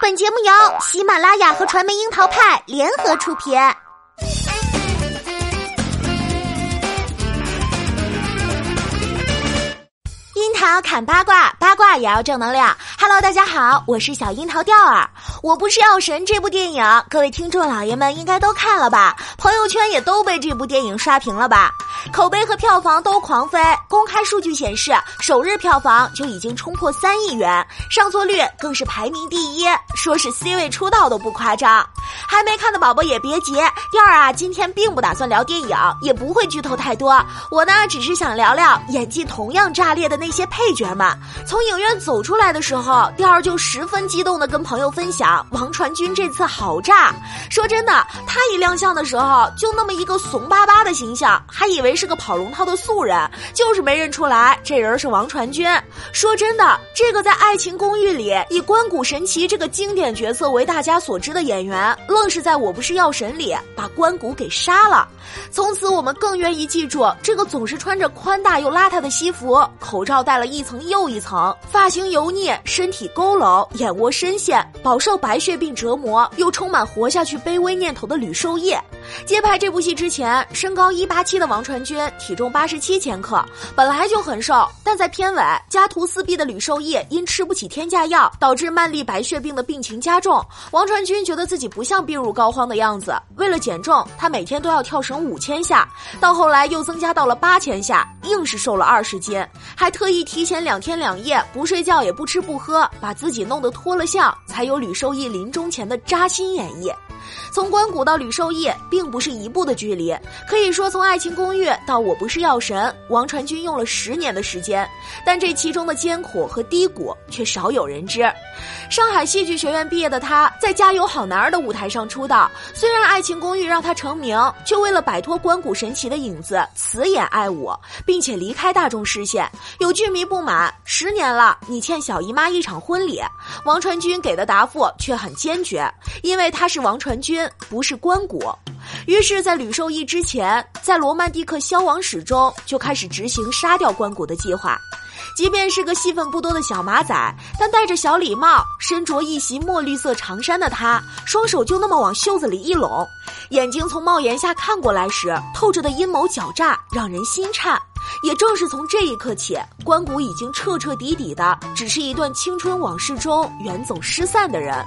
本节目由喜马拉雅和传媒樱桃派联合出品。樱桃砍八卦，八卦也要正能量。Hello，大家好，我是小樱桃调儿。我不是药神这部电影，各位听众老爷们应该都看了吧？朋友圈也都被这部电影刷屏了吧？口碑和票房都狂飞。公开数据显示，首日票房就已经冲破三亿元，上座率更是排名第一，说是 C 位出道都不夸张。还没看的宝宝也别急，第二啊，今天并不打算聊电影，也不会剧透太多。我呢，只是想聊聊演技同样炸裂的那些配角们。从影院走出来的时候，第二就十分激动的跟朋友分享，王传君这次好炸。说真的，他一亮相的时候，就那么一个怂巴巴的形象，还以为谁是个跑龙套的素人，就是没认出来这人是王传君。说真的，这个在《爱情公寓》里以关谷神奇这个经典角色为大家所知的演员。愣是在我不是药神里把关谷给杀了，从此我们更愿意记住这个总是穿着宽大又邋遢的西服，口罩戴了一层又一层，发型油腻，身体佝偻，眼窝深陷，饱受白血病折磨，又充满活下去卑微念头的吕受益。接拍这部戏之前，身高一八七的王传君，体重八十七千克，本来就很瘦。但在片尾，家徒四壁的吕受益因吃不起天价药，导致慢粒白血病的病情加重。王传君觉得自己不像病入膏肓的样子，为了减重，他每天都要跳绳五千下，到后来又增加到了八千下，硬是瘦了二十斤，还特意提前两天两夜不睡觉也不吃不喝，把自己弄得脱了相，才有吕受益临终前的扎心演绎。从关谷到吕受益，并不是一步的距离，可以说从《爱情公寓》到《我不是药神》，王传君用了十年的时间，但这其中的艰苦和低谷却少有人知。上海戏剧学院毕业的他，在《加油好男儿》的舞台上出道。虽然《爱情公寓》让他成名，却为了摆脱关谷神奇的影子，辞演爱舞，并且离开大众视线。有剧迷不满：十年了，你欠小姨妈一场婚礼。王传君给的答复却很坚决，因为他是王传君，不是关谷。于是，在吕受益之前，在《罗曼蒂克消亡史》中就开始执行杀掉关谷的计划。即便是个戏份不多的小马仔，但戴着小礼帽、身着一袭墨绿色长衫的他，双手就那么往袖子里一拢，眼睛从帽檐下看过来时透着的阴谋狡诈，让人心颤。也正是从这一刻起，关谷已经彻彻底底的只是一段青春往事中远走失散的人。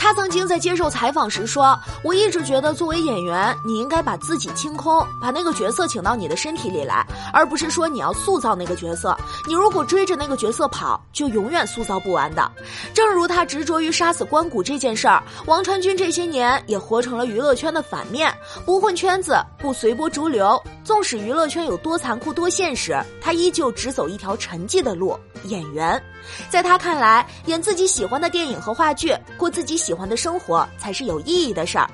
他曾经在接受采访时说：“我一直觉得，作为演员，你应该把自己清空，把那个角色请到你的身体里来，而不是说你要塑造那个角色。你如果追着那个角色跑，就永远塑造不完的。”正如他执着于杀死关谷这件事儿，王传君这些年也活成了娱乐圈的反面，不混圈子，不随波逐流。纵使娱乐圈有多残酷、多现实，他依旧只走一条沉寂的路。演员，在他看来，演自己喜欢的电影和话剧，过自己喜欢的生活，才是有意义的事儿。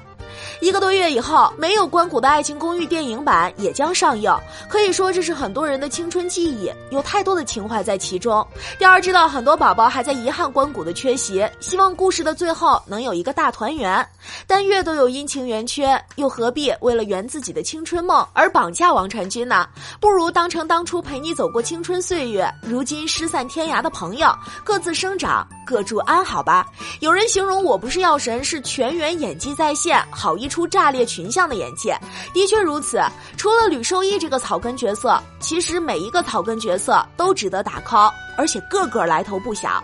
一个多月以后，没有关谷的《爱情公寓》电影版也将上映。可以说，这是很多人的青春记忆，有太多的情怀在其中。第二，知道很多宝宝还在遗憾关谷的缺席，希望故事的最后能有一个大团圆。但月都有阴晴圆缺，又何必为了圆自己的青春梦而绑架王传君呢？不如当成当初陪你走过青春岁月，如今失散天涯的朋友，各自生长，各祝安好吧。有人形容我不是药神，是全员演技在线。好一出炸裂群像的演技，的确如此。除了吕受益这个草根角色，其实每一个草根角色都值得打 call，而且个个来头不小。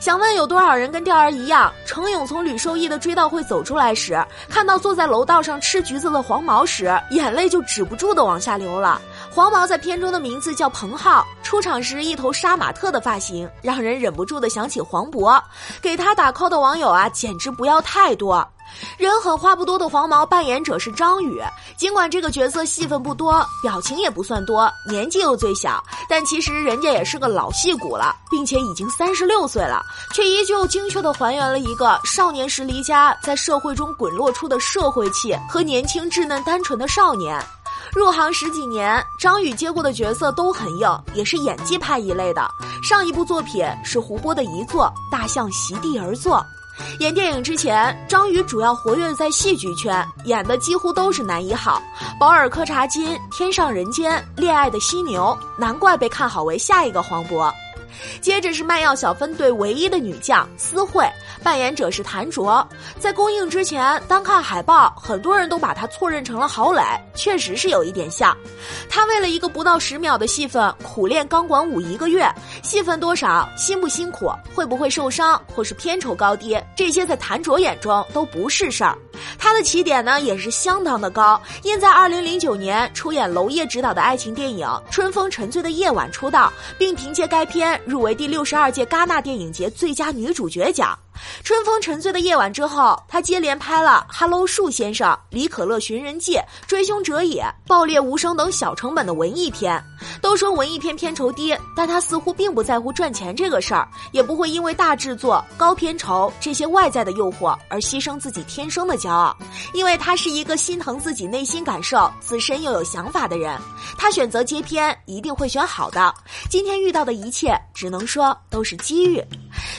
想问有多少人跟钓儿一样，程勇从吕受益的追悼会走出来时，看到坐在楼道上吃橘子的黄毛时，眼泪就止不住的往下流了。黄毛在片中的名字叫彭浩，出场时一头杀马特的发型，让人忍不住的想起黄渤。给他打 call 的网友啊，简直不要太多。人狠话不多的黄毛扮演者是张宇，尽管这个角色戏份不多，表情也不算多，年纪又最小，但其实人家也是个老戏骨了，并且已经三十六岁了，却依旧精确地还原了一个少年时离家，在社会中滚落出的社会气和年轻稚嫩单纯的少年。入行十几年，张宇接过的角色都很硬，也是演技派一类的。上一部作品是胡波的遗作《大象席地而坐》。演电影之前，张宇主要活跃在戏剧圈，演的几乎都是男一号，《保尔柯察金》《天上人间》《恋爱的犀牛》，难怪被看好为下一个黄渤。接着是卖药小分队唯一的女将思慧，扮演者是谭卓。在公映之前，单看海报，很多人都把她错认成了郝蕾，确实是有一点像。她为了一个不到十秒的戏份，苦练钢管舞一个月，戏份多少，辛不辛苦，会不会受伤，或是片酬高低，这些在谭卓眼中都不是事儿。他的起点呢也是相当的高，因在二零零九年出演娄烨执导的爱情电影《春风沉醉的夜晚》出道，并凭借该片入围第六十二届戛纳电影节最佳女主角奖。春风沉醉的夜晚之后，他接连拍了《Hello 树先生》《李可乐寻人记》《追凶者也》《爆裂无声》等小成本的文艺片。都说文艺片片酬低，但他似乎并不在乎赚钱这个事儿，也不会因为大制作、高片酬这些外在的诱惑而牺牲自己天生的骄傲。因为他是一个心疼自己内心感受、自身又有想法的人。他选择接片，一定会选好的。今天遇到的一切，只能说都是机遇。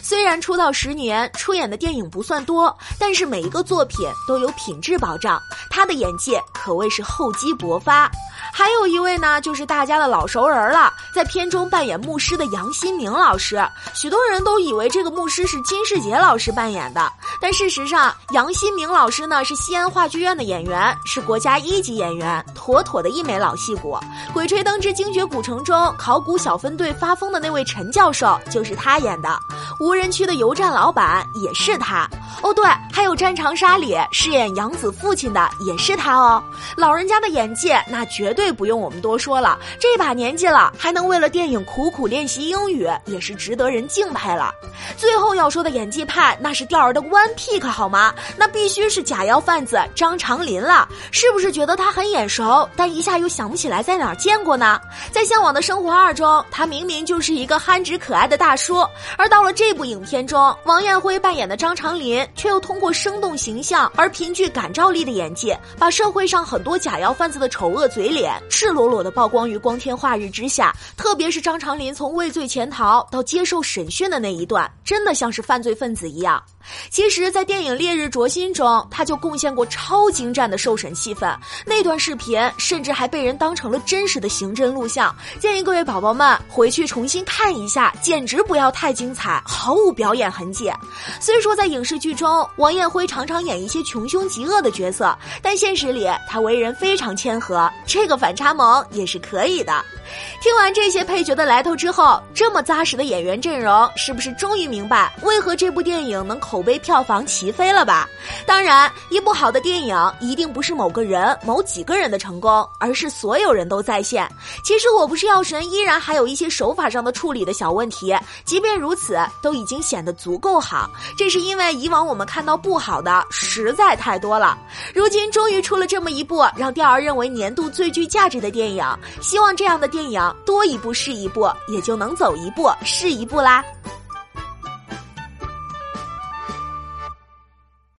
虽然出道十年，出演的电影不算多，但是每一个作品都有品质保障。他的演技可谓是厚积薄发。还有一位呢，就是大家的老熟人了，在片中扮演牧师的杨新明老师。许多人都以为这个牧师是金世杰老师扮演的，但事实上，杨新明老师呢是西安话剧院的演员，是国家一级演员，妥妥的一枚老戏骨。《鬼吹灯之精绝古城》中考古小分队发疯的那位陈教授就是他演的，无人区的油站老板也是他。哦，对，还有《战长沙》里饰演杨子父亲的也是他哦。老人家的演技那绝对不用我们多说了，这把年纪了还能为了电影苦苦练习英语，也是值得人敬佩了。最后要说的演技派，那是钓儿的 One Pick 好吗？那必须是假药贩子张长林了。是不是觉得他很眼熟，但一下又想不起来在哪儿见过呢？在《向往的生活二》中，他明明就是一个憨直可爱的大叔，而到了这部影片中，王艳辉扮演的张长林。却又通过生动形象而凭据感召力的演技，把社会上很多假药贩子的丑恶嘴脸赤裸裸的曝光于光天化日之下。特别是张长林从畏罪潜逃到接受审讯的那一段，真的像是犯罪分子一样。其实，在电影《烈日灼心》中，他就贡献过超精湛的受审戏份。那段视频甚至还被人当成了真实的刑侦录像。建议各位宝宝们回去重新看一下，简直不要太精彩，毫无表演痕迹。虽说在影视剧中，王艳辉常常演一些穷凶极恶的角色，但现实里他为人非常谦和，这个反差萌也是可以的。听完这些配角的来头之后，这么扎实的演员阵容，是不是终于明白为何这部电影能口碑票房齐飞了吧？当然，一部好的电影一定不是某个人、某几个人的成功，而是所有人都在线。其实我不是药神，依然还有一些手法上的处理的小问题，即便如此，都已经显得足够好。这是因为以往我们看到不好的实在太多了，如今终于出了这么一部让钓儿认为年度最具价值的电影，希望这样的电影。多一步是一步，也就能走一步是一步啦。